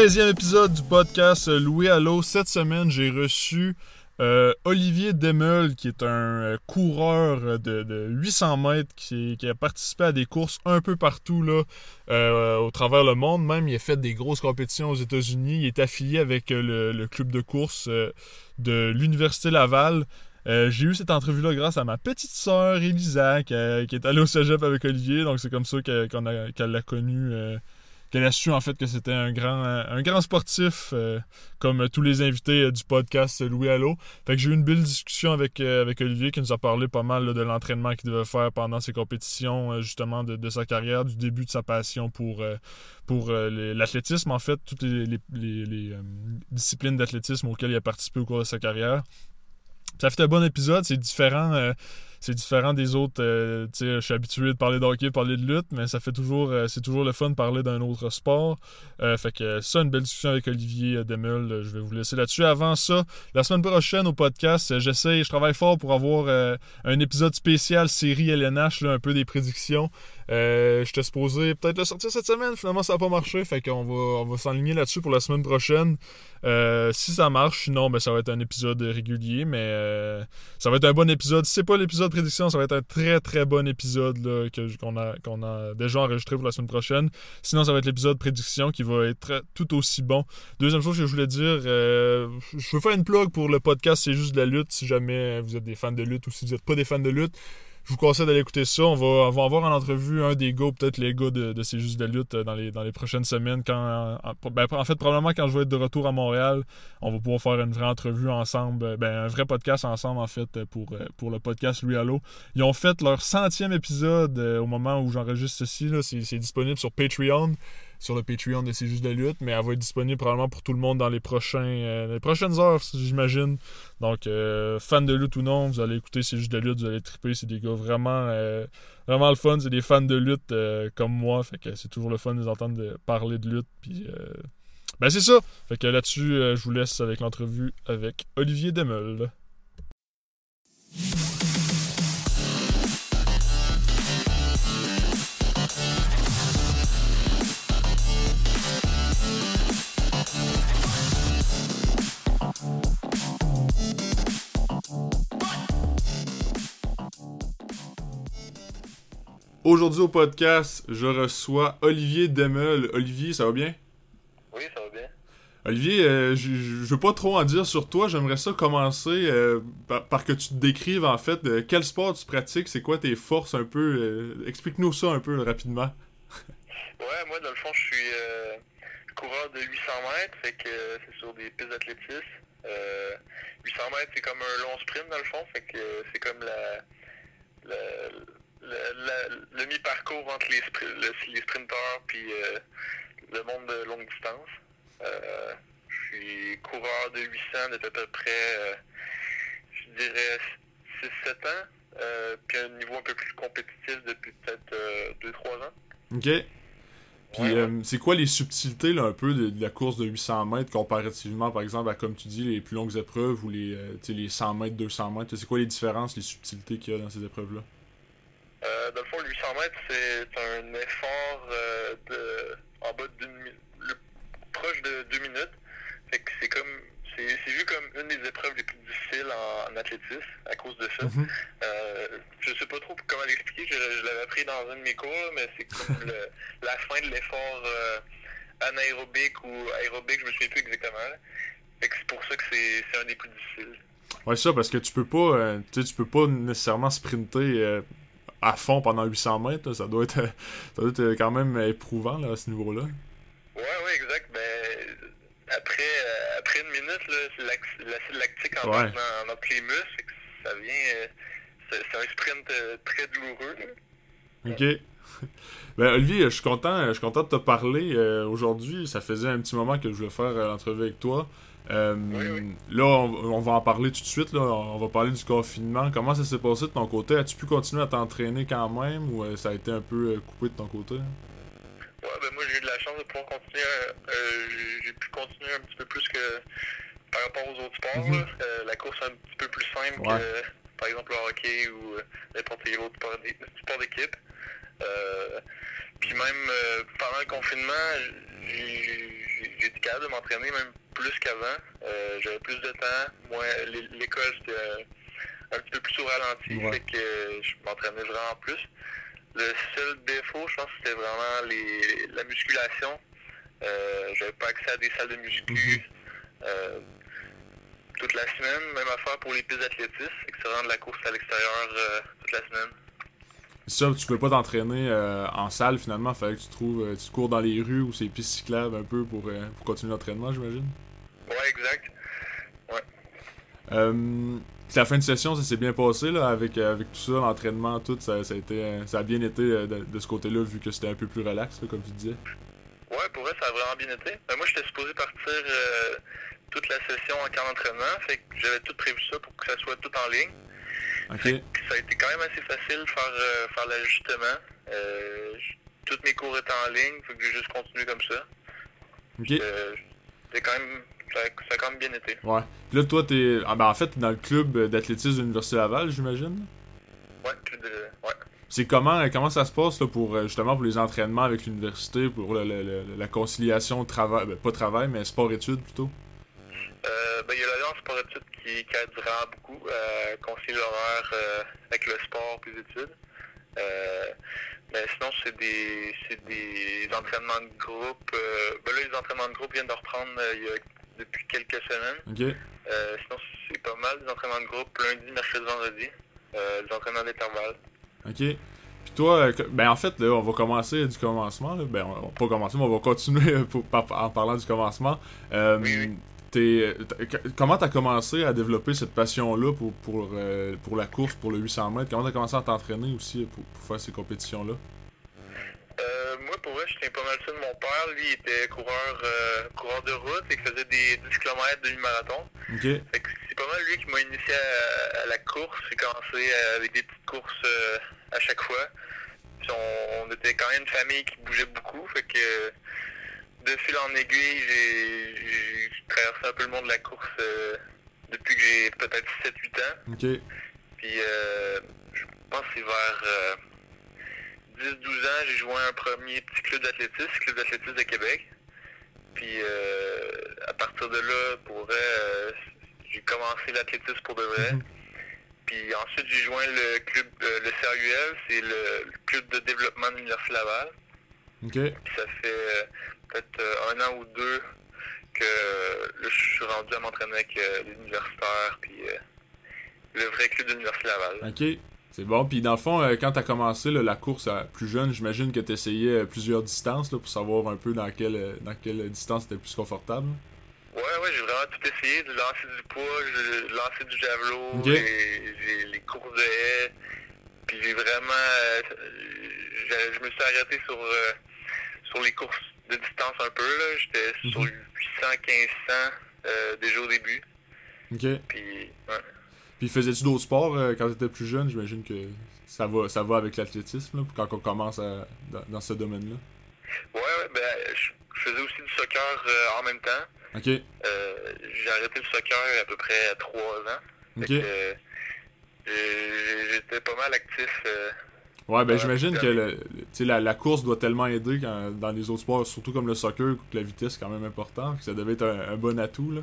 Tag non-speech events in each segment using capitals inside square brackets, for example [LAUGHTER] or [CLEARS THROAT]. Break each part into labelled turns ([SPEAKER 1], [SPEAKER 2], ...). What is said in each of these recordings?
[SPEAKER 1] 13e épisode du podcast Louis Allo. Cette semaine, j'ai reçu euh, Olivier Demel, qui est un euh, coureur de, 800 mètres, qui, a participé à des courses un peu partout là, euh, au travers le monde. Même, il a fait des grosses compétitions aux États-Unis. Il est affilié avec le, club de course de l'Université Laval. j'ai eu cette entrevue-là grâce à ma petite sœur Elisa, qui, est allée au cégep avec Olivier. Donc, c'est comme ça qu'elle l'a connu qu'elle a su en fait que c'était un grand, un grand sportif, euh, comme tous les invités euh, du podcast Louis Allo. Fait que j'ai eu une belle discussion avec, euh, avec Olivier qui nous a parlé pas mal de l'entraînement qu'il devait faire pendant ses compétitions, justement de, sa carrière, du début de sa passion pour, pour l'athlétisme, en fait, toutes les, les disciplines d'athlétisme auxquelles il a participé au cours de sa carrière. Ça fait un bon épisode, c'est différent c'est différent des autres. Euh, je suis habitué de parler de hockey, de parler de lutte, mais ça fait toujours, euh, c'est toujours le fun de parler d'un autre sport. Euh, fait que ça, une belle discussion avec Olivier Demul. Je vais vous laisser là-dessus. Avant ça, la semaine prochaine au podcast, j'essaie, je travaille fort pour avoir un épisode spécial série LNH, un peu des prédictions. Euh, J'étais supposé peut-être le sortir cette semaine. Finalement, ça n'a pas marché. Fait qu'on va, on va s'enligner là-dessus pour la semaine prochaine. Euh, si ça marche, sinon, ben, ça va être un épisode régulier. Mais euh, ça va être un bon épisode. Si c'est pas l'épisode prédiction, ça va être un très très bon épisode qu'on a, qu'on a déjà enregistré pour la semaine prochaine. Sinon, ça va être l'épisode prédiction qui va être tout aussi bon. Deuxième chose que je voulais dire, euh, je veux faire une plug pour le podcast C'est juste de la lutte. Si jamais vous êtes des fans de lutte ou si vous n'êtes pas des fans de lutte, je vous conseille d'aller écouter ça. On va, avoir en entrevue un des gars, peut-être les gars de, de C'est juste de lutte euh, dans les, prochaines semaines. Quand, en, ben, en fait, probablement quand je vais être de retour à Montréal, on va pouvoir faire une vraie entrevue ensemble, euh, ben, un vrai podcast ensemble, en fait, pour, euh, pour le podcast Lui Allo. Ils ont fait leur centième épisode au moment où j'enregistre ceci. C'est disponible sur Patreon sur le Patreon de C'est juste de lutte, mais elle va être disponible probablement pour tout le monde dans les, prochains, euh, les prochaines heures, j'imagine. Donc, euh, fan de lutte ou non, vous allez écouter C'est juste de lutte, vous allez triper. C'est des gars vraiment, euh, vraiment le fun. C'est des fans de lutte comme moi. Fait que c'est toujours le fun de les entendre parler de lutte. Puis, ben c'est ça. Fait que là-dessus, je vous laisse avec l'entrevue avec Olivier Demel. Aujourd'hui au podcast, je reçois Olivier Demel. Olivier, ça va bien?
[SPEAKER 2] Oui, ça va bien.
[SPEAKER 1] Olivier, euh, je, ne veux pas trop en dire sur toi. J'aimerais ça commencer euh, par, que tu te décrives en fait quel sport tu pratiques, c'est quoi tes forces un peu. Euh, explique-nous ça un peu rapidement.
[SPEAKER 2] ouais, moi dans le fond, je suis coureur de 800 mètres, fait que c'est sur des pistes d'athlétisme. 800 mètres, c'est comme un long sprint dans le fond, fait que c'est comme la le, mi-parcours entre les, les sprinteurs puis euh, le monde de longue distance. Euh, je suis coureur de 800 depuis à peu près, euh, je dirais, 6-7 ans. puis un niveau un peu plus compétitif depuis peut-être 2-3 ans.
[SPEAKER 1] OK. Puis c'est quoi les subtilités là, un peu de, la course de 800 mètres comparativement par exemple à comme tu dis les plus longues épreuves ou les, les 100 mètres, 200 mètres? C'est quoi les différences, les subtilités qu'il y a dans ces épreuves-là?
[SPEAKER 2] Euh, dans le fond, 800 mètres, c'est un effort euh, de, en bas d'une proche de deux minutes. Fait que c'est comme c'est vu comme une des épreuves les plus difficiles en, athlétisme à cause de ça. Mm-hmm. euh, je sais pas trop comment l'expliquer, je, l'avais appris dans un de mes cours, mais c'est comme [LAUGHS] la fin de l'effort euh, anaérobique ou aérobique, je me souviens plus exactement. C'est pour ça que c'est un des plus difficiles.
[SPEAKER 1] Ouais, ça, parce que tu peux pas, euh, tu peux pas nécessairement sprinter à fond pendant 800 mètres, ça doit être [LAUGHS] ça doit être quand même éprouvant là, à ce niveau-là.
[SPEAKER 2] Ouais, ouais, exact. Ben, après, euh, après une minute, l'acide lactique en ouais. dans, dans les muscles, ça vient. Euh, c'est un sprint euh, très douloureux.
[SPEAKER 1] Ok. [LAUGHS] Ben, Olivier, je suis content, je suis content de te parler aujourd'hui. Ça faisait un petit moment que je voulais faire l'entrevue avec toi. Euh, là, on, va en parler tout de suite. Là. On va parler du confinement. Comment ça s'est passé de ton côté? As-tu pu continuer à t'entraîner quand même ou euh, ça a été un peu euh, coupé de ton côté?
[SPEAKER 2] Ouais, ben moi j'ai eu de la chance de pouvoir continuer. j'ai pu continuer un petit peu plus que par rapport aux autres sports. Mhm. la course est un petit peu plus simple que par exemple le hockey ou n'importe quel autre sport d'équipe. puis même pendant le confinement, j'ai j'ai été capable de m'entraîner même plus qu'avant. Euh, J'avais plus de temps. Moi, l'école, c'était un petit peu plus au ralenti.
[SPEAKER 1] Ouais.
[SPEAKER 2] Fait que je m'entraînais vraiment plus. Le seul défaut, je pense, c'était vraiment les, la musculation. Euh, J'avais pas accès à des salles de muscu euh, toute la semaine. Même affaire pour les pistes d'athlétisme. C'est vraiment de la course à l'extérieur euh, toute la semaine.
[SPEAKER 1] Ça, tu peux pas t'entraîner euh, en salle finalement, fallait que tu trouves, euh, tu cours dans les rues ou ces pistes cyclables un peu pour, euh, pour continuer l'entraînement, j'imagine.
[SPEAKER 2] Ouais, exact.
[SPEAKER 1] Euh, la fin de session, ça s'est bien passé là, avec, avec tout ça, l'entraînement, tout, ça, ça, a été, ça a bien été de, de ce côté-là, vu que c'était un peu plus relax, là, comme tu disais.
[SPEAKER 2] Ouais, pour vrai, ça a vraiment bien été. Ben, moi, j'étais supposé partir toute la session en camp d'entraînement. Fait que j'avais tout prévu ça pour que ça soit tout en ligne. Ça a été quand même assez facile de faire, euh, faire l'ajustement. Euh, toutes mes cours étaient en ligne, faut que j'ai juste continué comme ça. Euh, c'était quand même, ça, a- ça a quand même bien été.
[SPEAKER 1] Ouais. Puis là, toi, t'es. Ah, ben, en fait, dans le club d'athlétisme de l'Université Laval, j'imagine?
[SPEAKER 2] Ouais, plus de, ouais.
[SPEAKER 1] C'est comment, comment ça se passe là, pour euh, justement pour les entraînements avec l'université, pour le- le- le- la conciliation travail, ben, pas travail, mais sport-études plutôt?
[SPEAKER 2] Euh, ben, il y a l'Alliance sport études qui, qui aide vraiment beaucoup à concilier l'horaire euh, avec le sport et les études. Euh, mais sinon, c'est des, c'est des entraînements de groupe. Euh, ben là, les entraînements de groupe viennent de reprendre euh, il y a, depuis quelques semaines. Euh, sinon, c'est pas mal des entraînements de groupe lundi, mercredi, vendredi. Euh, des entraînements d'intervalle.
[SPEAKER 1] Ok. Puis toi, euh, ben en fait, là, on va commencer du commencement. Là. Ben, on va pas commencer, mais on va continuer euh, pour- par- en parlant du commencement. Euh,
[SPEAKER 2] Oui, oui.
[SPEAKER 1] T'es- que- comment t'as commencé à développer cette passion-là pour, pour, euh, pour la course, pour le 800 mètres? Comment t'as commencé à t'entraîner aussi pour, pour faire ces compétitions-là?
[SPEAKER 2] Euh, moi, pour vrai, je tiens pas mal ça de mon père. Lui, il était coureur, euh, coureur de route et il faisait des 10 km demi-marathon.
[SPEAKER 1] Ok.
[SPEAKER 2] Fait que c'est pas mal lui qui m'a initié à, à la course. J'ai commencé avec des petites courses euh, à chaque fois. Puis on, on était quand même une famille qui bougeait beaucoup. Fait que de fil en aiguille, j'ai traversé un peu le monde de la course euh, depuis que j'ai peut-être 7-8 ans. Puis euh, je pense que c'est vers euh, 10-12 ans, j'ai joint un premier petit club d'athlétisme, Club d'athlétisme de Québec. Puis euh, à partir de là, pour vrai, euh, j'ai commencé l'athlétisme pour de vrai.
[SPEAKER 1] Mhm.
[SPEAKER 2] Puis ensuite, j'ai joint le club, euh, le CRUL, c'est le, le club de développement de l'Université Laval.
[SPEAKER 1] Ok.
[SPEAKER 2] Puis ça fait euh, peut-être euh, un an ou deux que là, je suis rendu à m'entraîner avec euh, les universitaires, puis euh, le vrai club de l'Université Laval.
[SPEAKER 1] Ok. C'est bon. Puis dans le fond, quand t'as commencé là, la course à plus jeune, j'imagine que t'essayais euh, plusieurs distances là, pour savoir un peu dans quelle, dans quelle distance t'étais plus confortable.
[SPEAKER 2] Ouais, ouais, j'ai vraiment tout essayé, de lancer du poids, de lancer du javelot,
[SPEAKER 1] Ok.
[SPEAKER 2] j'ai j'ai les courses de haie, puis j'ai vraiment, euh, j'ai- je me suis arrêté sur euh, sur les courses de distance un peu là, j'étais
[SPEAKER 1] Mhm.
[SPEAKER 2] sur 800, 1500 euh, déjà au début,
[SPEAKER 1] Ok.
[SPEAKER 2] puis ouais.
[SPEAKER 1] Puis faisais-tu d'autres sports euh, quand t'étais plus jeune? J'imagine que ça va, ça va avec l'athlétisme quand on commence à- dans, dans ce domaine-là.
[SPEAKER 2] Ouais, ouais, ben je faisais aussi du soccer euh, en même temps.
[SPEAKER 1] Ok.
[SPEAKER 2] J'ai arrêté le soccer à peu près à 3 ans.
[SPEAKER 1] Ok.
[SPEAKER 2] euh, j'étais pas mal actif. Euh,
[SPEAKER 1] Ouais, ben
[SPEAKER 2] Ouais,
[SPEAKER 1] j'imagine que le, le- tu sais, la, la course doit tellement aider quand- dans les autres sports, surtout comme le soccer, que la vitesse est quand même important. que Ça devait être un, un bon atout. Là.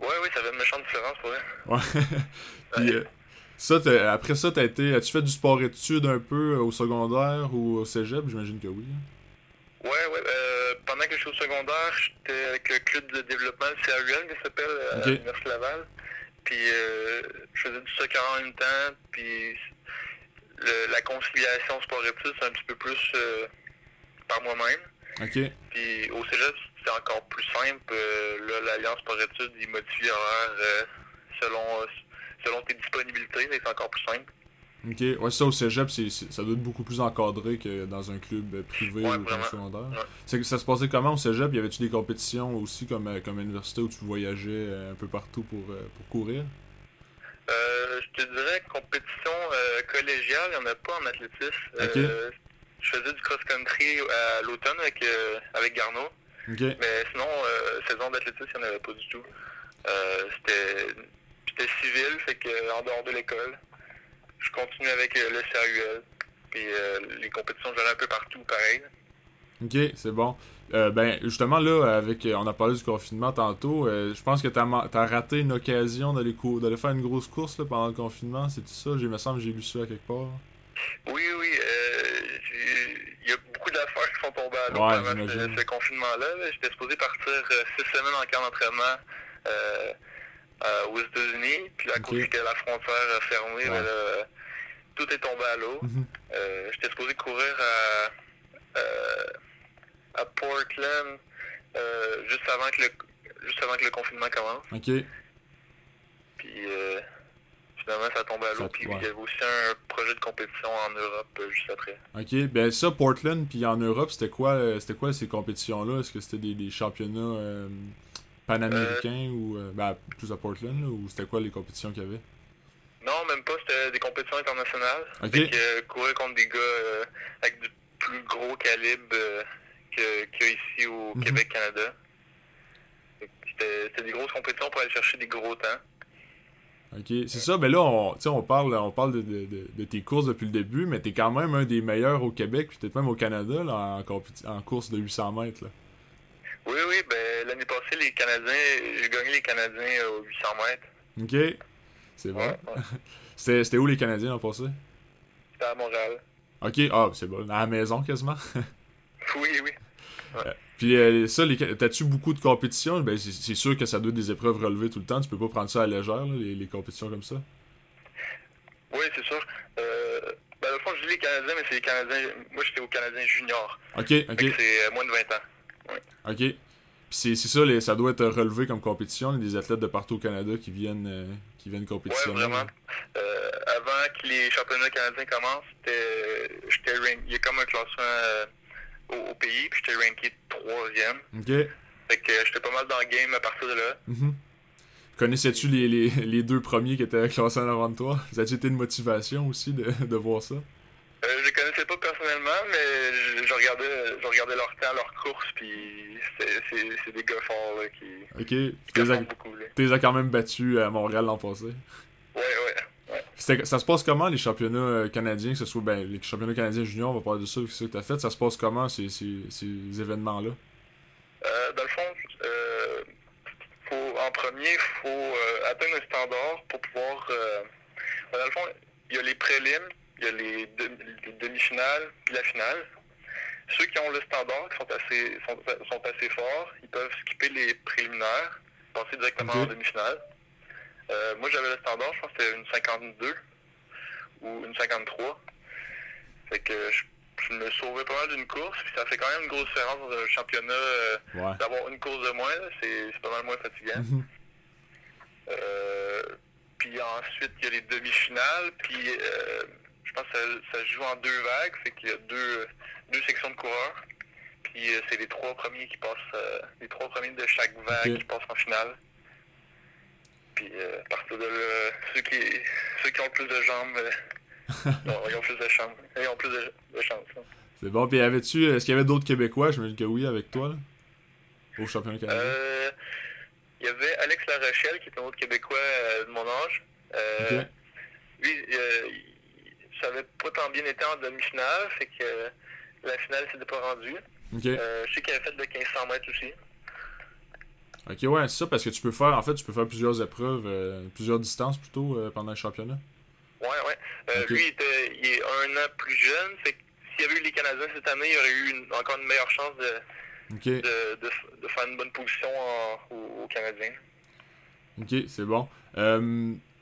[SPEAKER 2] Ouais, oui, ça fait une méchante différence pour.
[SPEAKER 1] Ouais. [LAUGHS] Puis, euh, ça, après ça, t'as été. As-tu fait du sport-études un peu euh, au secondaire ou au cégep? J'imagine que oui. hein.
[SPEAKER 2] Ouais, ouais. euh, pendant que je suis au secondaire, j'étais avec le club de développement, le CRUL, qui s'appelle, euh, à l'Université Laval. Puis euh, je faisais du soccer en même temps. Puis le- la conciliation sport-études, c'est un petit peu plus euh, par moi-même.
[SPEAKER 1] Ok.
[SPEAKER 2] Puis au cégep, c'est encore plus simple. Euh, là, l'Alliance sport-études, il modifie l'horaire euh, selon, selon tes disponibilités, mais c'est encore plus simple.
[SPEAKER 1] Ok. Ouais, ça au cégep, ça doit être beaucoup plus encadré que dans un club privé
[SPEAKER 2] Ouais,
[SPEAKER 1] ou comme secondaire.
[SPEAKER 2] Ouais.
[SPEAKER 1] Ça se passait comment au cégep? Y avait-tu des compétitions aussi comme, comme à l'université où tu voyageais un peu partout pour, pour courir?
[SPEAKER 2] Euh, je te dirais il n'y en a pas en athlétisme. Euh, je faisais du cross-country à l'automne avec, euh, avec Garneau. Mais sinon, euh, saison d'athlétisme, il n'y en avait pas du tout. Euh, c'était, civil, fait que en dehors de l'école. Je continue avec le CRUL. Puis euh, les compétitions, j'allais un peu partout, pareil.
[SPEAKER 1] Ok, c'est bon. Euh, ben, justement, là, avec, on a parlé du confinement tantôt. euh, je pense que t'as, ma- t'as raté une occasion d'aller, cou- d'aller faire une grosse course là, pendant le confinement. C'est tout ça? J'ai, me semble que j'ai lu ça quelque part.
[SPEAKER 2] Oui, oui. euh, Il y a beaucoup d'affaires qui sont tombées à l'eau
[SPEAKER 1] Ouais,
[SPEAKER 2] pendant ce, ce confinement-là. là. J'étais supposé partir euh, six semaines en camp d'entraînement euh, euh, aux États-Unis. Puis à cause que la frontière a fermé,
[SPEAKER 1] Ouais.
[SPEAKER 2] ben là, tout est tombé à l'eau.
[SPEAKER 1] Mhm.
[SPEAKER 2] Euh, J'étais supposé courir à, euh, à Portland euh, juste avant que le juste avant que le confinement commence.
[SPEAKER 1] Ok.
[SPEAKER 2] Puis euh, finalement ça a tombé à l'eau. Puis
[SPEAKER 1] ouais.
[SPEAKER 2] il y avait aussi un projet de compétition en Europe euh, juste après.
[SPEAKER 1] Ok. Ben, ça, Portland, puis en Europe, c'était quoi, c'était quoi ces compétitions-là? Est-ce que c'était des, des championnats panaméricains ou. ben, plus à Portland, là, ou c'était quoi les compétitions qu'il y avait?
[SPEAKER 2] Non, même pas, c'était des compétitions internationales.
[SPEAKER 1] Ok.
[SPEAKER 2] Fait que courir contre des gars avec du plus gros calibre qu'il y a ici au
[SPEAKER 1] Mhm.
[SPEAKER 2] Québec, Canada. Fait que C'était des grosses compétitions pour aller chercher des gros temps.
[SPEAKER 1] Ok, c'est ça, ben là, on, tu on parle, on parle de, de, de- de tes courses depuis le début, mais t'es quand même un des meilleurs au Québec, puis peut-être même au Canada, là, en, course de 800 mètres, là.
[SPEAKER 2] Oui, oui, ben l'année passée, les Canadiens, j'ai gagné les Canadiens euh, aux 800 mètres.
[SPEAKER 1] Ok, c'est bon.
[SPEAKER 2] Ouais, ouais. [LAUGHS]
[SPEAKER 1] C'était c'était où les Canadiens l'an passé?
[SPEAKER 2] C'était à Montréal.
[SPEAKER 1] Ok, ah, c'est bon, à la maison quasiment. [LAUGHS]
[SPEAKER 2] Oui, oui.
[SPEAKER 1] puis euh, ça, les, t'as-tu beaucoup de compétitions? Ben, c'est sûr que ça doit être des épreuves relevées tout le temps, tu peux pas prendre ça à la légère, là, les, les compétitions comme ça.
[SPEAKER 2] Oui, c'est sûr. Euh, ben, au fond, je dis les Canadiens, mais c'est les Canadiens. Moi, j'étais aux Canadiens juniors.
[SPEAKER 1] Ok, ok,
[SPEAKER 2] c'est euh, moins de 20 ans.
[SPEAKER 1] ok. Puis c'est ça, les, ça doit être relevé comme compétition, il y a des athlètes de partout au Canada qui viennent, euh, qui viennent compétitionner.
[SPEAKER 2] vraiment. Euh, avant que les championnats canadiens commencent, j'étais rank- il y a comme un classement euh, au, au pays, puis j'étais ranké troisième.
[SPEAKER 1] Ok.
[SPEAKER 2] Fait que euh, j'étais pas mal dans le game à partir de là.
[SPEAKER 1] Mhm. Connaissais-tu les, les, les deux premiers qui étaient classés en avant de toi? Ça a été une motivation aussi de, de voir ça?
[SPEAKER 2] Euh, je les connaissais pas personnellement, mais je, je regardais, je regardais leur temps, leur course, puis c'est, des gars forts là, qui,
[SPEAKER 1] Ok. tu les as quand même battus à Montréal l'an passé.
[SPEAKER 2] Ouais, ouais.
[SPEAKER 1] Ça se passe comment les championnats euh, canadiens, que ce soit ben, les championnats canadiens juniors, on va parler de ça, que tu as fait. Ça se passe comment ces, ces, ces événements-là?
[SPEAKER 2] Euh, dans le fond, euh, faut, en premier, il faut euh, atteindre un standard pour pouvoir. euh, dans le fond, il y a les prélims, il y a les, demi- les demi-finales, puis la finale. Ceux qui ont le standard, qui sont assez, sont, sont assez forts, ils peuvent skipper les préliminaires, passer directement en demi-finale. Euh, moi, j'avais le standard, je pense que c'était une 52 ou une 53. Fait que je, je me sauvais pas mal d'une course, puis ça fait quand même une grosse différence dans un championnat. euh,
[SPEAKER 1] Ouais.
[SPEAKER 2] d'avoir une course de moins, c'est pas mal moins fatigant.
[SPEAKER 1] Mhm.
[SPEAKER 2] Euh, puis ensuite, il y a les demi-finales, puis euh, je pense que ça, ça se joue en deux vagues, fait qu'il y a deux, deux sections de coureurs. Puis c'est les trois premiers qui passent, euh, les trois premiers de chaque vague qui passent en finale. Puis euh, à partir de là, ceux qui, ceux qui ont le plus de jambes, euh, [LAUGHS] non, ils ont plus de chance. Ils ont plus de, de chance. hein.
[SPEAKER 1] C'est bon. Puis avais-tu, est-ce qu'il y avait d'autres Québécois? J'imagine que oui, avec toi, là, au championnat canadien.
[SPEAKER 2] Euh, il y avait Alex Larochelle, qui est un autre Québécois euh, de mon âge. Euh,
[SPEAKER 1] Ok.
[SPEAKER 2] Lui, il- ça avait pas tant bien été en demi-finale, fait que la finale s'était pas rendue.
[SPEAKER 1] Ok.
[SPEAKER 2] Euh, je sais qu'il avait fait de 1500 mètres aussi.
[SPEAKER 1] Ok, ouais, c'est ça, parce que tu peux faire, en fait, tu peux faire plusieurs épreuves, euh, plusieurs distances plutôt euh, pendant le championnat.
[SPEAKER 2] Ouais, ouais. Euh. Lui, il, était, il est un an plus jeune, fait que s'il y avait eu les Canadiens cette année, il aurait eu une- encore une meilleure chance de, de, de, de faire une bonne position en- aux, aux Canadiens.
[SPEAKER 1] Ok, c'est bon.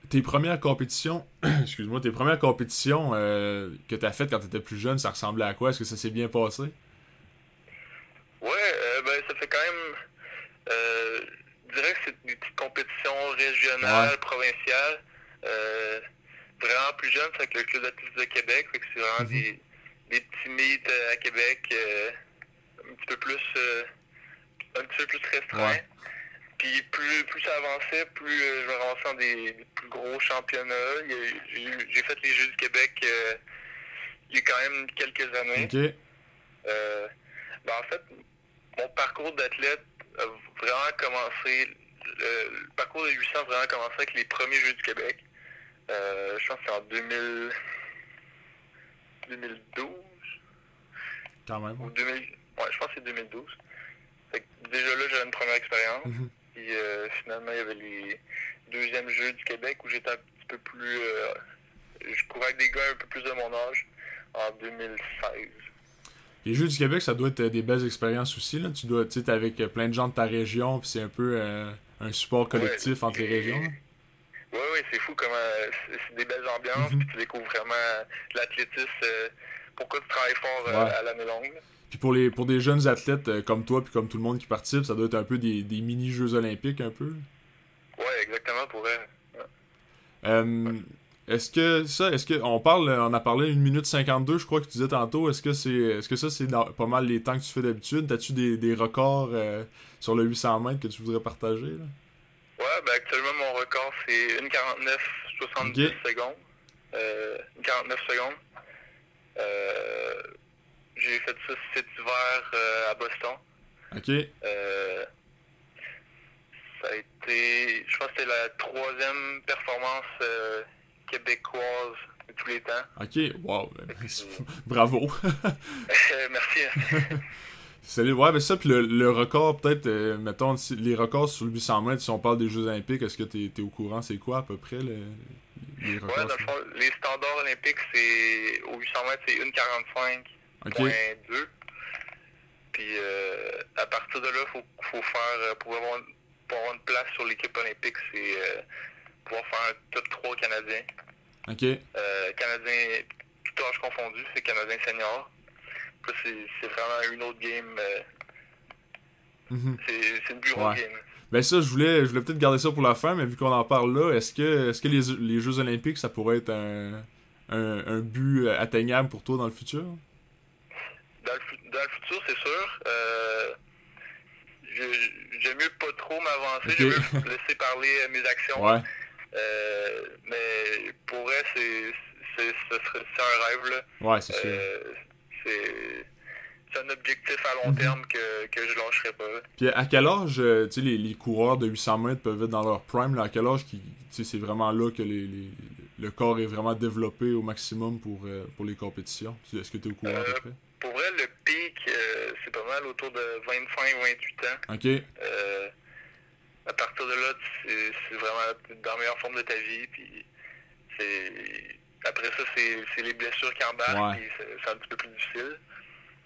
[SPEAKER 1] Tes premières compétitions, [CLEARS THROAT] excuse-moi, tes premières compétitions que tu as faites quand tu étais plus jeune, ça ressemblait à quoi? Est-ce que ça s'est bien passé?
[SPEAKER 2] Ouais, euh, ben ça fait quand même. Euh, je dirais que c'est des petites compétitions régionales,
[SPEAKER 1] Ouais.
[SPEAKER 2] provinciales. Euh, vraiment plus jeune, c'est avec le Club d'athlétisme de Québec. Fait que c'est vraiment
[SPEAKER 1] Mhm.
[SPEAKER 2] des, des petits meets euh, à Québec, euh, un petit peu plus un petit peu plus restreint.
[SPEAKER 1] Ouais.
[SPEAKER 2] Puis plus, plus ça avançait, plus je me ramassais dans des, des plus gros championnats. J'ai fait les Jeux du Québec il y a quand même quelques années. Ben, en fait, mon parcours d'athlète a vraiment commencé, le, le parcours de 800 a vraiment commencé avec les premiers Jeux du Québec. Euh, je pense que c'est en 2000, 2012
[SPEAKER 1] Quand même.
[SPEAKER 2] ou 2000, ouais, je pense que c'est 2012. déjà là, j'avais une première expérience.
[SPEAKER 1] Mhm.
[SPEAKER 2] Puis euh, finalement, il y avait les deuxièmes Jeux du Québec où j'étais un petit peu plus. euh, je courais avec des gars un peu plus de mon âge en 2016.
[SPEAKER 1] Les Jeux du Québec, ça doit être euh, des belles expériences aussi. Là. Tu dois, t'es avec euh, plein de gens de ta région, puis c'est un peu euh, un support collectif
[SPEAKER 2] Ouais,
[SPEAKER 1] entre les régions.
[SPEAKER 2] Oui, oui, c'est fou comment c'est des belles ambiances,
[SPEAKER 1] Mhm.
[SPEAKER 2] puis tu découvres vraiment l'athlétisme, euh, pourquoi tu travailles fort euh,
[SPEAKER 1] Ouais.
[SPEAKER 2] à l'année longue.
[SPEAKER 1] Puis pour, les, pour des jeunes athlètes comme toi, puis comme tout le monde qui participe, ça doit être un peu des, des mini-Jeux olympiques, un peu.
[SPEAKER 2] Ouais, exactement, pour elle.
[SPEAKER 1] Euh, est-ce que ça, est-ce que on parle, on a parlé 1 minute 52, je crois que tu disais tantôt. Est-ce que c'est, est-ce que ça c'est pas mal les temps que tu fais d'habitude? T'as-tu des, des records euh, sur le 800 mètres que tu voudrais partager là?
[SPEAKER 2] Ouais, ben actuellement, mon record, c'est 1,49,70
[SPEAKER 1] Ok.
[SPEAKER 2] secondes. Euh, 49 secondes. Euh, j'ai fait ça cet hiver euh, à Boston.
[SPEAKER 1] Ok,
[SPEAKER 2] Euh, ça a été, je pense que c'était la troisième performance euh, québécoise de tous les temps.
[SPEAKER 1] ok, wow, ben, [LAUGHS] bravo. [LAUGHS]
[SPEAKER 2] Merci. [LAUGHS]
[SPEAKER 1] Salut, ouais, ben ça, puis le, le record, peut-être, euh, mettons, les records sur le 800 mètres, si on parle des Jeux Olympiques, est-ce que t'es es au courant, c'est quoi à peu près le- les records
[SPEAKER 2] Ouais, dans le fond, les standards olympiques, c'est au 800 mètres, c'est 1,45.
[SPEAKER 1] Ok,
[SPEAKER 2] Point 2. Puis euh, à partir de là, faut, faut faire euh, pour avoir, pour avoir une place sur l'équipe olympique, c'est euh, pouvoir faire un top 3 canadien.
[SPEAKER 1] ok,
[SPEAKER 2] Euh, canadien, tout âge confondu, c'est canadien senior. C'est vraiment une autre game. euh,
[SPEAKER 1] mhm.
[SPEAKER 2] c'est c'est une
[SPEAKER 1] Ouais.
[SPEAKER 2] game.
[SPEAKER 1] Ben ça, je voulais, je voulais peut-être garder ça pour la fin, mais vu qu'on en parle là, est-ce que, est-ce que les, les Jeux Olympiques, ça pourrait être un, un, un but atteignable pour toi dans le futur?
[SPEAKER 2] Dans le, dans le futur, c'est sûr. Euh, je- J'aime mieux pas trop m'avancer,
[SPEAKER 1] Ok.
[SPEAKER 2] j'aime mieux laisser parler euh, mes actions.
[SPEAKER 1] Ouais,
[SPEAKER 2] Euh, mais pour vrai, c'est un rêve là.
[SPEAKER 1] ouais, c'est sûr.
[SPEAKER 2] Euh, c'est c'est un objectif à long
[SPEAKER 1] Mhm.
[SPEAKER 2] terme que, que je lâcherai pas.
[SPEAKER 1] Puis à quel âge, euh, tu sais, les, les coureurs de 800 mètres peuvent être dans leur prime, là, à quel âge c'est vraiment là que les, les- le corps est vraiment développé au maximum pour, euh, pour les compétitions? Est-ce que tu es au courant à peu
[SPEAKER 2] Euh,
[SPEAKER 1] près?
[SPEAKER 2] Pour vrai, le pic, euh, c'est pas mal autour de 25-28 ans.
[SPEAKER 1] Ok,
[SPEAKER 2] Euh, à partir de là, c'est vraiment dans la meilleure forme de ta vie. Puis après ça, c'est les blessures qui embarquent.
[SPEAKER 1] Ouais.
[SPEAKER 2] c'est un petit peu plus difficile.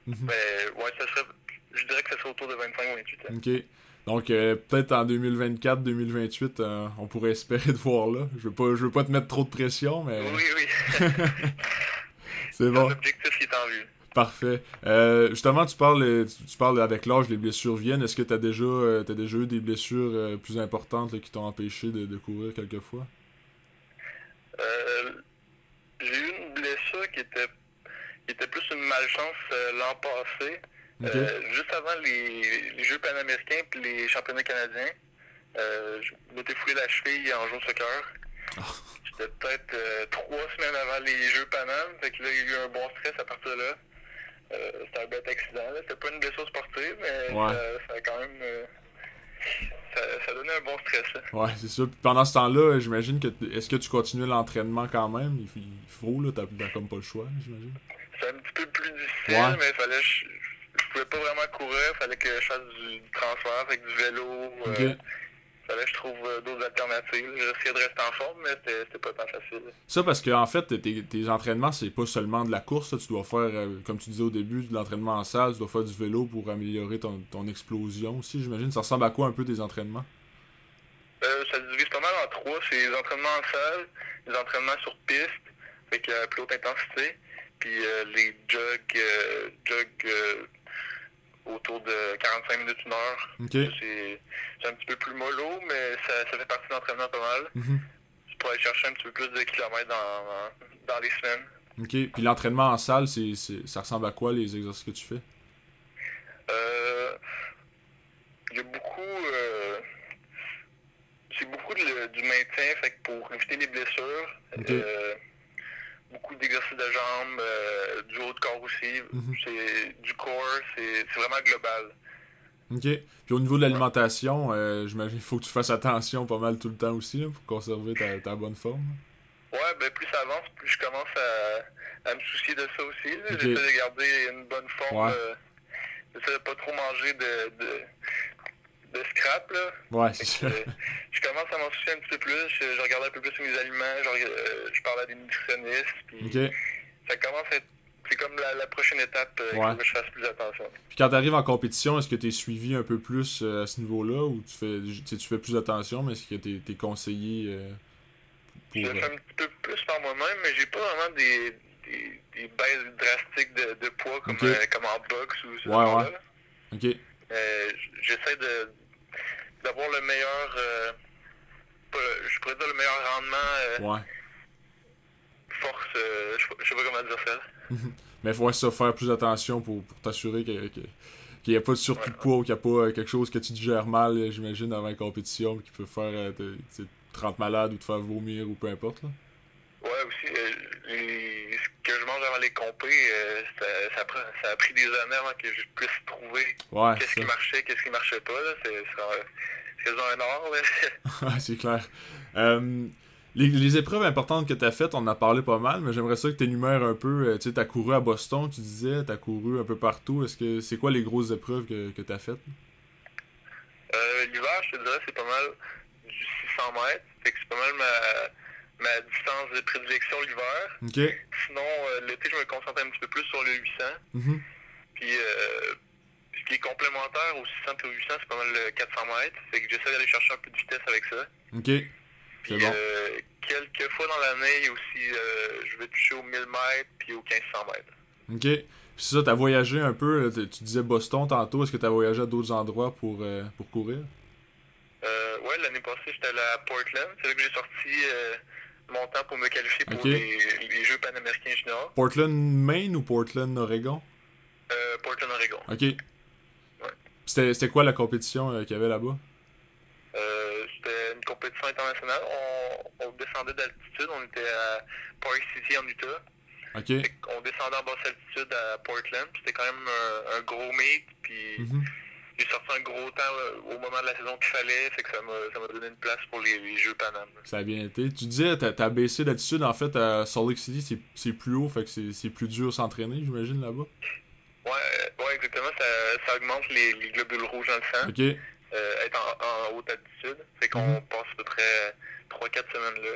[SPEAKER 1] Mhm.
[SPEAKER 2] Mais ouais, ça serait, je dirais que ça serait autour de 25-28 ans.
[SPEAKER 1] ok. Donc euh, peut-être en 2024-2028, euh, on pourrait espérer te voir là. Je veux pas, je veux pas te mettre trop de pression, mais
[SPEAKER 2] Oui, oui. [LAUGHS] [LAUGHS]
[SPEAKER 1] c'est bon.
[SPEAKER 2] objectif qui est en vue.
[SPEAKER 1] Parfait. Euh, justement, tu parles, tu, tu parles avec l'âge, les blessures viennent. Est-ce que tu as déjà, euh, t'as déjà eu des blessures euh, plus importantes là, qui t'ont empêché de, de courir quelquefois?
[SPEAKER 2] Euh, j'ai eu une blessure qui était, qui était plus une malchance euh, l'an passé. Juste avant les, les Jeux panaméricains et les championnats canadiens, euh, je m'étais foulé la cheville en jouant au soccer.
[SPEAKER 1] Ah.
[SPEAKER 2] C'était peut-être trois semaines avant les Jeux Panam. Fait que là, il y a eu un bon stress à partir de là. Euh, c'était un bête accident. là. C'était pas une blessure sportive, mais
[SPEAKER 1] Ouais.
[SPEAKER 2] ça, ça a quand même. euh, ça, ça donnait un bon stress. là.
[SPEAKER 1] Ouais, c'est sûr. Puis pendant ce temps-là, j'imagine que. Est-ce que tu continues l'entraînement quand même? Il, il faut, là. T'as comme pas le choix, j'imagine.
[SPEAKER 2] C'est un petit peu plus difficile,
[SPEAKER 1] Ouais.
[SPEAKER 2] mais fallait je, je pouvais pas vraiment courir, fallait que je fasse du, transfert avec du vélo. Euh, fallait que je trouve euh, d'autres alternatives. J'essayais de rester en forme, mais c'était pas tant facile.
[SPEAKER 1] Ça parce que en fait, tes, tes entraînements, c'est pas seulement de la course. là. Tu dois faire, euh, comme tu disais au début, de l'entraînement en salle, tu dois faire du vélo pour améliorer ton, ton explosion aussi, j'imagine. Ça ressemble à quoi un peu tes entraînements?
[SPEAKER 2] Euh, ça se divise pas mal en trois. C'est les entraînements en salle, les entraînements sur piste, avec la plus haute intensité, puis euh, les jogs, euh, autour de 45 minutes, une heure. C'est un petit peu plus mollo, mais ça, ça fait partie de l'entraînement pas mal.
[SPEAKER 1] Mhm.
[SPEAKER 2] Je pourrais aller chercher un petit peu plus de kilomètres dans, dans les semaines.
[SPEAKER 1] Ok. Puis l'entraînement en salle, c'est, c'est- ça ressemble à quoi les exercices que tu fais?
[SPEAKER 2] Euh, Il y a beaucoup. euh, c'est beaucoup de- du maintien, fait que pour éviter les blessures. Euh, beaucoup d'exercices de jambes, euh, du haut de corps aussi.
[SPEAKER 1] Mhm.
[SPEAKER 2] C'est du corps, c'est c'est vraiment global.
[SPEAKER 1] Ok. Puis au niveau de l'alimentation, euh, j'imagine qu'il faut que tu fasses attention pas mal tout le temps aussi là, pour conserver ta, ta bonne forme.
[SPEAKER 2] Ouais, ben plus ça avance, plus je commence à, à me soucier de ça aussi. J'essaie de garder une bonne forme.
[SPEAKER 1] Ouais.
[SPEAKER 2] euh, J'essaie de pas trop manger de, de, de scrap, là.
[SPEAKER 1] Ouais, c'est ça.
[SPEAKER 2] euh, je commence à m'en soucier un petit peu plus. Je, je regarde un peu plus mes aliments. Euh, je parle à des nutritionnistes. Puis
[SPEAKER 1] Ok.
[SPEAKER 2] ça commence à être. C'est comme la, la prochaine étape euh,
[SPEAKER 1] Ouais.
[SPEAKER 2] que je fasse plus attention.
[SPEAKER 1] Puis quand t'arrives en compétition, est-ce que t'es suivi un peu plus euh, à ce niveau-là ou tu fais, tu tu fais plus attention, mais est-ce que t'es es conseillé pour.
[SPEAKER 2] Je fais un petit peu plus par moi-même, mais j'ai pas vraiment des, des, des baisses drastiques de, de poids comme,
[SPEAKER 1] Ok.
[SPEAKER 2] comme en boxe ou ce
[SPEAKER 1] Ouais, ouais. Ok.
[SPEAKER 2] Euh, j- J'essaie de d'avoir le meilleur. euh, je pourrais dire le meilleur rendement, euh,
[SPEAKER 1] Ouais.
[SPEAKER 2] force. euh, je je sais pas comment dire ça. [LAUGHS]
[SPEAKER 1] Mais il faut ça faire plus attention pour, pour t'assurer que- que- qu'il n'y a pas de surplus de poids ou qu'il n'y a pas euh, quelque chose que tu digères mal, j'imagine, avant une compétition, qui peut faire euh, te, sais, te rendre malade ou te faire vomir ou peu importe. Là.
[SPEAKER 2] Ouais, aussi, euh, les- que je mange avant les compés, euh, ça, ça, prend- ça a pris des années avant que je puisse trouver
[SPEAKER 1] Ouais,
[SPEAKER 2] qu'est-ce qui marchait, qu'est-ce qui marchait pas. là. C'est un- art. [LAUGHS]
[SPEAKER 1] C'est clair. Euh, les, les épreuves importantes que tu as faites, on en a parlé pas mal, mais j'aimerais ça que tu énumères un peu. euh, tu sais, tu as couru à Boston, tu disais, tu as couru un peu partout. Est-ce que c'est quoi les grosses épreuves que, que tu as faites?
[SPEAKER 2] Euh, L'hiver, je te dirais, c'est pas mal du 600 mètres. C'est pas mal ma, ma distance de prédilection l'hiver. Sinon, euh, l'été, je me concentre un petit peu plus sur le 800.
[SPEAKER 1] Mhm.
[SPEAKER 2] Puis, euh, ce qui est complémentaire au 600 et au 800, c'est pas mal le 400 mètres. Fait que j'essaie d'aller chercher un peu de vitesse avec ça.
[SPEAKER 1] Ok.
[SPEAKER 2] Puis,
[SPEAKER 1] bon.
[SPEAKER 2] euh, quelques fois dans l'année, aussi, euh, je vais toucher aux 1000 mètres puis aux 1500 mètres.
[SPEAKER 1] Ok. Puis ça, t'as voyagé un peu, tu disais Boston tantôt, est-ce que t'as voyagé à d'autres endroits pour, euh, pour courir?
[SPEAKER 2] Euh, ouais, l'année passée, j'étais allé à Portland. C'est là que j'ai sorti euh, mon temps pour me qualifier pour les, les Jeux panaméricains juniors.
[SPEAKER 1] Portland, Maine ou Portland, Oregon?
[SPEAKER 2] Euh, Portland, Oregon.
[SPEAKER 1] Ok. C'était c'était quoi la compétition euh, qu'il y avait là-bas?
[SPEAKER 2] Euh, C'était une compétition internationale. On, on descendait d'altitude. On était à Park City, en Utah.
[SPEAKER 1] Ok.
[SPEAKER 2] Qu'on descendait en basse altitude à Portland. C'était quand même un, un gros meet. Puis
[SPEAKER 1] Mhm.
[SPEAKER 2] J'ai sorti un gros temps là, au moment de la saison qu'il fallait. Fait que ça m'a ça m'a donné une place pour les, les Jeux Panam.
[SPEAKER 1] Ça a bien été. Tu disais, t'as t'as baissé d'altitude, en fait, à Salt Lake City, c'est- c'est plus haut, fait que c'est c'est plus dur s'entraîner, j'imagine, là-bas.
[SPEAKER 2] Ouais, euh, ouais, exactement. Ça, ça augmente les, les globules rouges dans le sang.
[SPEAKER 1] Ok.
[SPEAKER 2] euh, être en, en haute altitude. Fait qu'on
[SPEAKER 1] Mhm.
[SPEAKER 2] passe à peu près 3-4 semaines là.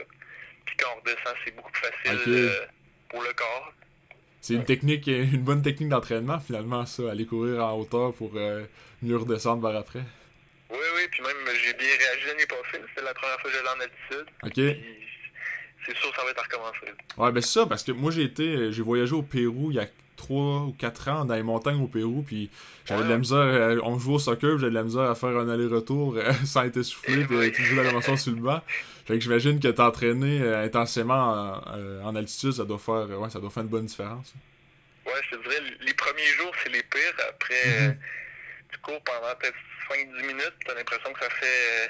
[SPEAKER 2] Puis quand on redescend, c'est beaucoup plus facile euh, pour le corps.
[SPEAKER 1] C'est une technique, euh, une bonne technique d'entraînement, finalement, ça, aller courir en hauteur pour euh, mieux redescendre par après.
[SPEAKER 2] Oui, oui, puis même j'ai bien réagi l'année passée. C'était la première fois que j'allais en altitude.
[SPEAKER 1] Ok.
[SPEAKER 2] Puis c'est sûr que ça va être à recommencer.
[SPEAKER 1] Ouais, ben c'est ça, parce que moi j'ai été, euh, j'ai voyagé au Pérou il y a 3 ou 4 ans dans les montagnes au Pérou, puis j'avais de la misère, on jouait au soccer, j'avais de la misère à faire un aller-retour euh, [LAUGHS] sans être essoufflé, puis toujours la mention sur le banc. Fait que j'imagine que t'entraîner euh, intensément en, euh, en altitude, ça doit faire, ouais, ça doit faire une bonne différence.
[SPEAKER 2] Ouais, je te dirais, les premiers jours, c'est les pires. Après,
[SPEAKER 1] Mhm.
[SPEAKER 2] tu cours pendant peut-être 5-10 minutes, t'as l'impression que ça fait euh,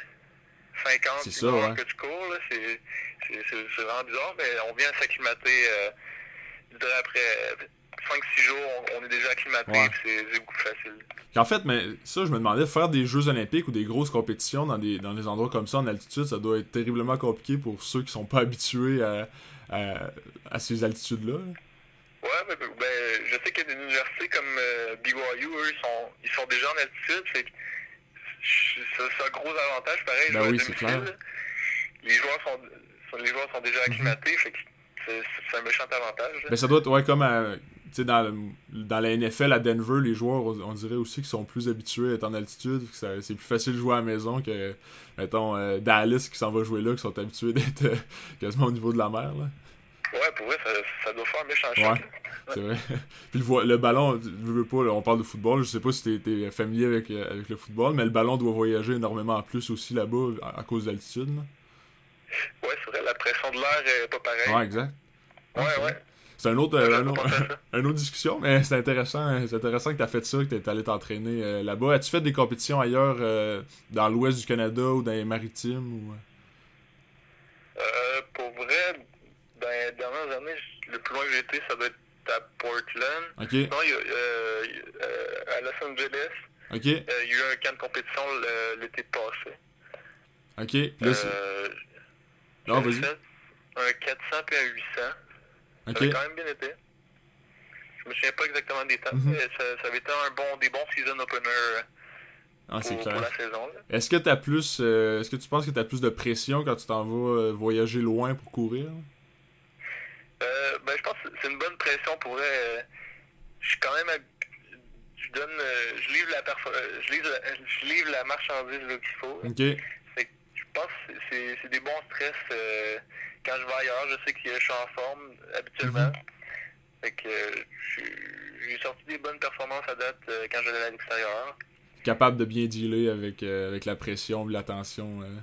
[SPEAKER 2] 50
[SPEAKER 1] C'est
[SPEAKER 2] puis
[SPEAKER 1] ça, ouais.
[SPEAKER 2] que tu cours. là. C'est c'est- c'est- c'est vraiment bizarre, mais on vient s'acclimater. euh, je dirais après 5-6 jours, on, est déjà acclimaté,
[SPEAKER 1] Ouais.
[SPEAKER 2] c'est beaucoup plus facile.
[SPEAKER 1] En fait, mais ça, je me demandais, faire des Jeux Olympiques ou des grosses compétitions dans des, dans des endroits comme ça en altitude, ça doit être terriblement compliqué pour ceux qui sont pas [LAUGHS] habitués à, à, à ces altitudes-là. là.
[SPEAKER 2] Ouais, ben, je sais qu'il y a des universités comme euh, BYU, eux, ils sont, ils sont déjà en altitude. Fait que c'est un gros avantage, pareil.
[SPEAKER 1] Ben oui, clair.
[SPEAKER 2] Les joueurs sont, les joueurs sont déjà acclimatés, fait que c'est un méchant avantage. là.
[SPEAKER 1] Ben ça doit être, ouais, comme à- dans, le- dans la NFL à Denver, les joueurs, on, dirait aussi qu'ils sont plus habitués à être en altitude, que ça- c'est plus facile de jouer à la maison que, mettons, euh, Dallas qui s'en va jouer là, qui sont habitués d'être euh, quasiment au niveau de la mer, là.
[SPEAKER 2] Ouais, pour vrai, ça, ça doit faire un méchant
[SPEAKER 1] Ouais.
[SPEAKER 2] choc.
[SPEAKER 1] C'est vrai. [LAUGHS] Puis le, le ballon, tu veux pas, là, on parle de football, je sais pas si t'es t'es familier avec, euh, avec le football, mais le ballon doit voyager énormément en plus aussi là-bas à, à cause de l'altitude. là.
[SPEAKER 2] Ouais, c'est vrai, la pression de l'air est pas pareille.
[SPEAKER 1] Ouais, exact.
[SPEAKER 2] ouais, ouais.
[SPEAKER 1] C'est un autre, euh, un
[SPEAKER 2] pas [LAUGHS] [LAUGHS]
[SPEAKER 1] autre- discussion, mais c'est intéressant, c'est intéressant que tu as fait ça, que tu es allé t'entraîner euh, là-bas. As-tu fait des compétitions ailleurs euh, dans l'ouest du Canada ou dans les maritimes ou...
[SPEAKER 2] Euh, pour vrai, dans les dernières années, le plus loin que j'ai été, ça doit être à Portland.
[SPEAKER 1] Ok,
[SPEAKER 2] Non, il y a, à Los Angeles,
[SPEAKER 1] ok,
[SPEAKER 2] il y a eu un camp de compétition l'été passé.
[SPEAKER 1] ok. Là, non, vas-y.
[SPEAKER 2] Un 400 puis un 800. Ça avait quand même bien été. Je me souviens pas exactement des temps,
[SPEAKER 1] Mhm.
[SPEAKER 2] mais ça, ça avait été un bon, des bons season openers
[SPEAKER 1] Ah, c'est
[SPEAKER 2] pour,
[SPEAKER 1] clair.
[SPEAKER 2] pour la saison. là.
[SPEAKER 1] Est-ce que t'as plus, euh, est-ce que tu penses que t'as plus de pression quand tu t'en vas euh, voyager loin pour courir?
[SPEAKER 2] Euh, ben, je pense que c'est une bonne pression pour vrai. Euh, Je suis quand même. Je donne. euh, Je livre la, je livre la, je livre la marchandise qu'il faut.
[SPEAKER 1] Ok.
[SPEAKER 2] Fait que je pense que c'est des bons stress. Quand je vais ailleurs, je sais que je suis en forme habituellement.
[SPEAKER 1] Mhm.
[SPEAKER 2] Fait que j'ai sorti des bonnes performances à date euh, quand j'allais à l'extérieur.
[SPEAKER 1] Capable de bien dealer avec, euh, avec la pression la tension euh,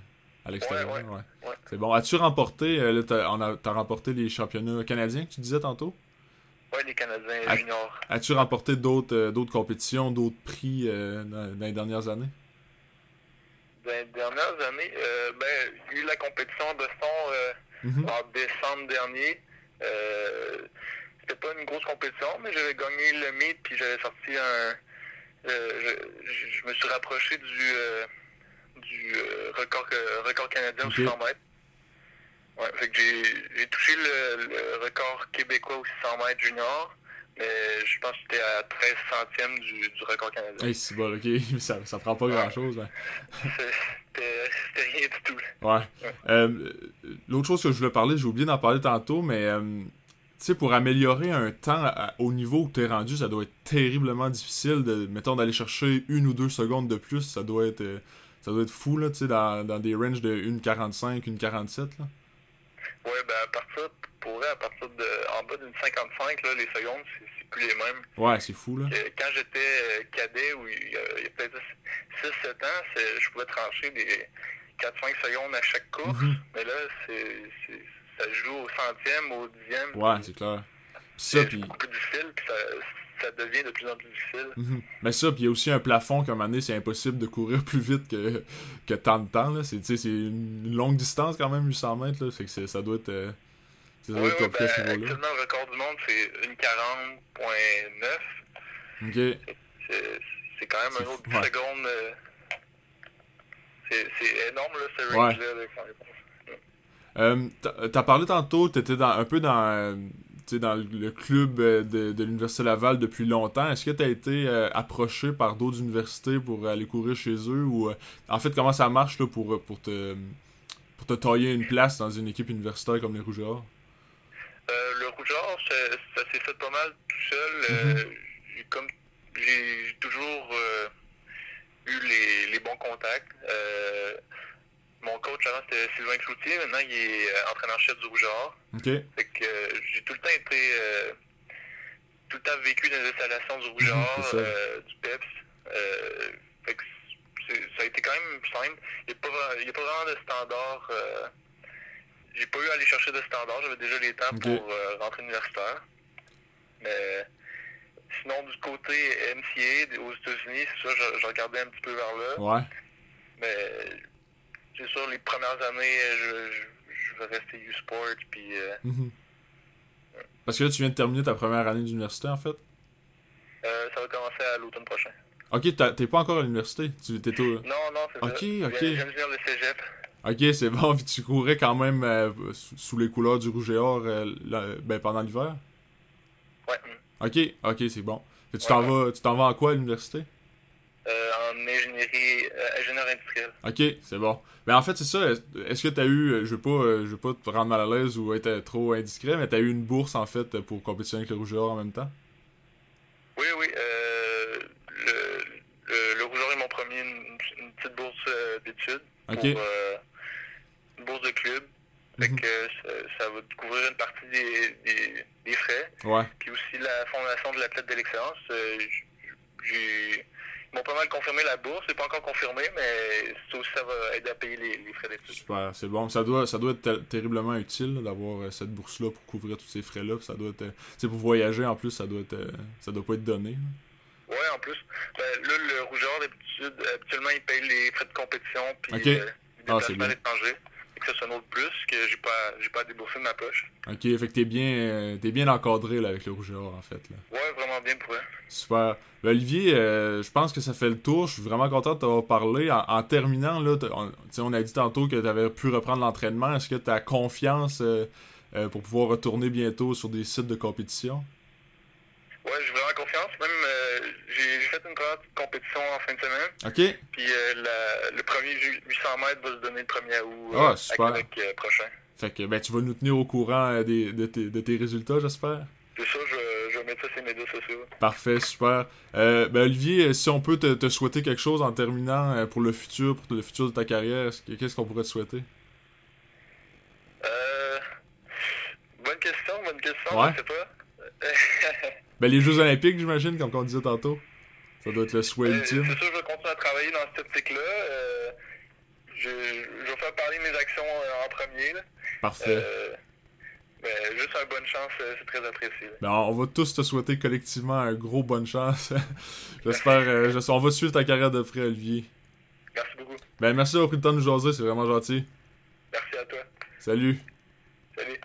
[SPEAKER 1] à l'extérieur.
[SPEAKER 2] Ouais,
[SPEAKER 1] ouais.
[SPEAKER 2] ouais.
[SPEAKER 1] C'est bon. As-tu remporté, euh, là, t'as, on a- t'as remporté les championnats canadiens que tu disais tantôt?
[SPEAKER 2] Ouais, les Canadiens
[SPEAKER 1] Ah.
[SPEAKER 2] juniors.
[SPEAKER 1] As-tu remporté d'autres, d'autres compétitions, d'autres prix dans, les dernières années?
[SPEAKER 2] Dans les dernières années, euh, ben, il y a eu la compétition Boston euh,
[SPEAKER 1] Mhm.
[SPEAKER 2] en décembre dernier. Euh, c'était pas une grosse compétition, mais j'avais gagné le meet puis j'avais sorti un. euh, je, je- me suis rapproché du, euh, du euh, record, record canadien
[SPEAKER 1] Ok.
[SPEAKER 2] au 600 mètres. Ouais, fait que j'ai, j'ai touché le, le record québécois au 600 mètres junior, mais je pense que j'étais à 13 centièmes du, du record canadien.
[SPEAKER 1] Hey, c'est bon, ok. [LAUGHS] ça, ça prend pas grand-chose. hein.
[SPEAKER 2] C'était, c'était rien du tout.
[SPEAKER 1] Ouais. Euh, L'autre chose que je voulais parler, j'ai oublié d'en parler tantôt, mais euh, tu sais, pour améliorer un temps à- au niveau où t'es rendu, ça doit être terriblement difficile de, mettons, d'aller chercher une ou deux secondes de plus. Ça doit être, euh, ça doit être fou, là, tu sais, dans, dans des ranges de 1,45, 1,47, là.
[SPEAKER 2] Ouais, ben à partir, pour vrai, à partir de, en bas d'une 55, là, les secondes, c'est, plus les mêmes.
[SPEAKER 1] Ouais, c'est fou, là.
[SPEAKER 2] Quand j'étais euh, cadet, où il y a, a peut-être 6-7 ans, je pouvais trancher des 4-5 secondes à chaque course,
[SPEAKER 1] Mhm.
[SPEAKER 2] mais là, c'est, ça joue au centième, au dixième.
[SPEAKER 1] Ouais, c'est clair.
[SPEAKER 2] C'est,
[SPEAKER 1] ça, puis...
[SPEAKER 2] beaucoup plus difficile, puis ça, ça devient de plus en plus difficile.
[SPEAKER 1] Mhm. Mais ça, puis il y a aussi un plafond comme année, c'est impossible de courir plus vite que, que tant de temps. C'est, une longue distance quand même, 800 mètres. Là. Fait que ça doit être, euh, compliqué à ce
[SPEAKER 2] ben, actuellement, le record du monde, c'est une 40.9.
[SPEAKER 1] Ok.
[SPEAKER 2] C'est, quand même un autre
[SPEAKER 1] fou,
[SPEAKER 2] 10
[SPEAKER 1] ouais.
[SPEAKER 2] secondes. euh, c'est, c'est énorme, là, ce
[SPEAKER 1] Ouais.
[SPEAKER 2] range-là.
[SPEAKER 1] Euh, t'as- parlé tantôt, t'étais dans, un peu dans, tu dans le club euh, de, de l'Université Laval depuis longtemps. Est-ce que t'as été euh, approché par d'autres universités pour aller courir chez eux ou euh, en fait comment ça marche là, pour, pour te pour te tailler une place dans une équipe universitaire comme les Rougeards?
[SPEAKER 2] Euh, le rougeur, ça, ça s'est fait pas mal tout seul.
[SPEAKER 1] Mhm.
[SPEAKER 2] Euh, j'ai comme j'ai toujours euh, eu les, les bons contacts. Euh, mon coach avant c'était Sylvain Cloutier, maintenant il est entraîneur-chef du rougeur.
[SPEAKER 1] Ok.
[SPEAKER 2] Fait que j'ai tout le temps été tout le temps vécu dans les installations du rougeur,
[SPEAKER 1] Mhm,
[SPEAKER 2] euh, du PEPS. Fait que ça a été quand même simple. Il n'y a, a pas vraiment de standard. J'ai pas eu à aller chercher de standard. J'avais déjà les temps
[SPEAKER 1] Ok.
[SPEAKER 2] pour euh, rentrer universitaire. Mais sinon, du côté MCA aux États-Unis, c'est ça, je, je regardais un petit peu vers là.
[SPEAKER 1] Ouais.
[SPEAKER 2] Mais c'est sûr, les premières années, je, je, je vais rester U-Sport. Puis euh,
[SPEAKER 1] Mhm. Parce que là, tu viens de terminer ta première année d'université, en fait?
[SPEAKER 2] euh, ça va commencer à l'automne prochain.
[SPEAKER 1] Ok, t'es pas encore à l'université. Tu t'es au...
[SPEAKER 2] Non, non, c'est
[SPEAKER 1] Ok,
[SPEAKER 2] ça.
[SPEAKER 1] Ok.
[SPEAKER 2] viens- Je viens de venir le cégep.
[SPEAKER 1] Ok, c'est bon. [LAUGHS] Puis tu courais quand même euh, sous les couleurs du rouge et or euh, la- ben, pendant l'hiver?
[SPEAKER 2] Ouais.
[SPEAKER 1] Ok, ok, c'est bon. Que tu t'en
[SPEAKER 2] Ouais.
[SPEAKER 1] vas, tu t'en vas en quoi à l'université?
[SPEAKER 2] Euh, en ingénierie, euh, ingénieur industriel.
[SPEAKER 1] Ok, c'est bon. Mais en fait, c'est ça. Est- Est-ce que t'as eu, euh, je veux pas, je veux pas te rendre mal à l'aise ou être trop indiscret, mais t'as eu une bourse en fait pour compétitionner avec le rouge et or en même temps?
[SPEAKER 2] Oui, oui. Euh, le, le, le Rougeur ils m'ont promis une, une petite bourse d'études.
[SPEAKER 1] Ok.
[SPEAKER 2] Pour, bourse de club. Fait
[SPEAKER 1] Mhm.
[SPEAKER 2] que ça, ça va couvrir une partie des, des, des frais.
[SPEAKER 1] Ouais.
[SPEAKER 2] Puis aussi la fondation de l'athlète de l'excellence. euh, j'ai ils m'ont pas mal confirmé la bourse. C'est pas encore confirmé, mais ça aussi ça va aider à payer les, les frais d'études.
[SPEAKER 1] Super, c'est bon. Ça doit, ça doit être ter- terriblement utile là, d'avoir euh, cette bourse-là pour couvrir tous ces frais-là. Ça doit être, euh, sais, pour voyager en plus, ça doit être, euh, ça doit pas être donné. là.
[SPEAKER 2] Ouais, en plus. Ben, là, le rougeur, d'habitude, habituellement, il paye les frais de compétition puis
[SPEAKER 1] Ok.
[SPEAKER 2] euh, les
[SPEAKER 1] Ah, c'est
[SPEAKER 2] à l'étranger. Fait autre plus que j'ai pas, j'ai pas à débourser de ma poche.
[SPEAKER 1] Ok, fait que t'es bien, euh, t'es bien encadré là, avec le rouge et or en fait. Là.
[SPEAKER 2] Ouais, vraiment bien pour eux.
[SPEAKER 1] Super. Ben, Olivier, euh, je pense que ça fait le tour. Je suis vraiment content de t'avoir parlé. En, en terminant, là, on, on a dit tantôt que tu avais pu reprendre l'entraînement. Est-ce que tu as confiance euh, pour pouvoir retourner bientôt sur des sites de compétition?
[SPEAKER 2] Ouais, j'ai vraiment confiance. Même, j'ai fait une première compétition en fin de semaine.
[SPEAKER 1] OK.
[SPEAKER 2] Puis euh, la- le premier ju- 800 mètres va se donner le 1er août
[SPEAKER 1] Ah,
[SPEAKER 2] euh,
[SPEAKER 1] super.
[SPEAKER 2] à Québec euh, prochain.
[SPEAKER 1] Fait que ben, tu vas nous tenir au courant des- de, tes, de tes résultats, j'espère?
[SPEAKER 2] C'est ça, je, vais- je vais mettre ça sur les médias sociaux.
[SPEAKER 1] Parfait, super. Euh, ben Olivier, si on peut te, te souhaiter quelque chose en terminant pour le futur, pour le futur de ta carrière, est-ce que- qu'est-ce qu'on pourrait te souhaiter?
[SPEAKER 2] Euh, bonne question, bonne question,
[SPEAKER 1] Ouais.
[SPEAKER 2] je sais pas.
[SPEAKER 1] Ben les Jeux Olympiques, j'imagine, comme on disait tantôt. Ça doit être le souhait
[SPEAKER 2] Euh,
[SPEAKER 1] ultime.
[SPEAKER 2] c'est sûr, je vais continuer à travailler dans cette optique-là. Euh, je, je vais faire parler mes actions euh, en premier. Là.
[SPEAKER 1] Parfait.
[SPEAKER 2] Euh, mais juste une bonne chance, c'est très apprécié.
[SPEAKER 1] Ben, on va tous te souhaiter collectivement un gros bonne chance. [LAUGHS] J'espère. euh, j'es- on va suivre ta carrière de près, Olivier.
[SPEAKER 2] Merci beaucoup.
[SPEAKER 1] Ben merci d'avoir pris le temps de nous jaser, c'est vraiment gentil.
[SPEAKER 2] Merci à toi.
[SPEAKER 1] Salut.
[SPEAKER 2] Salut.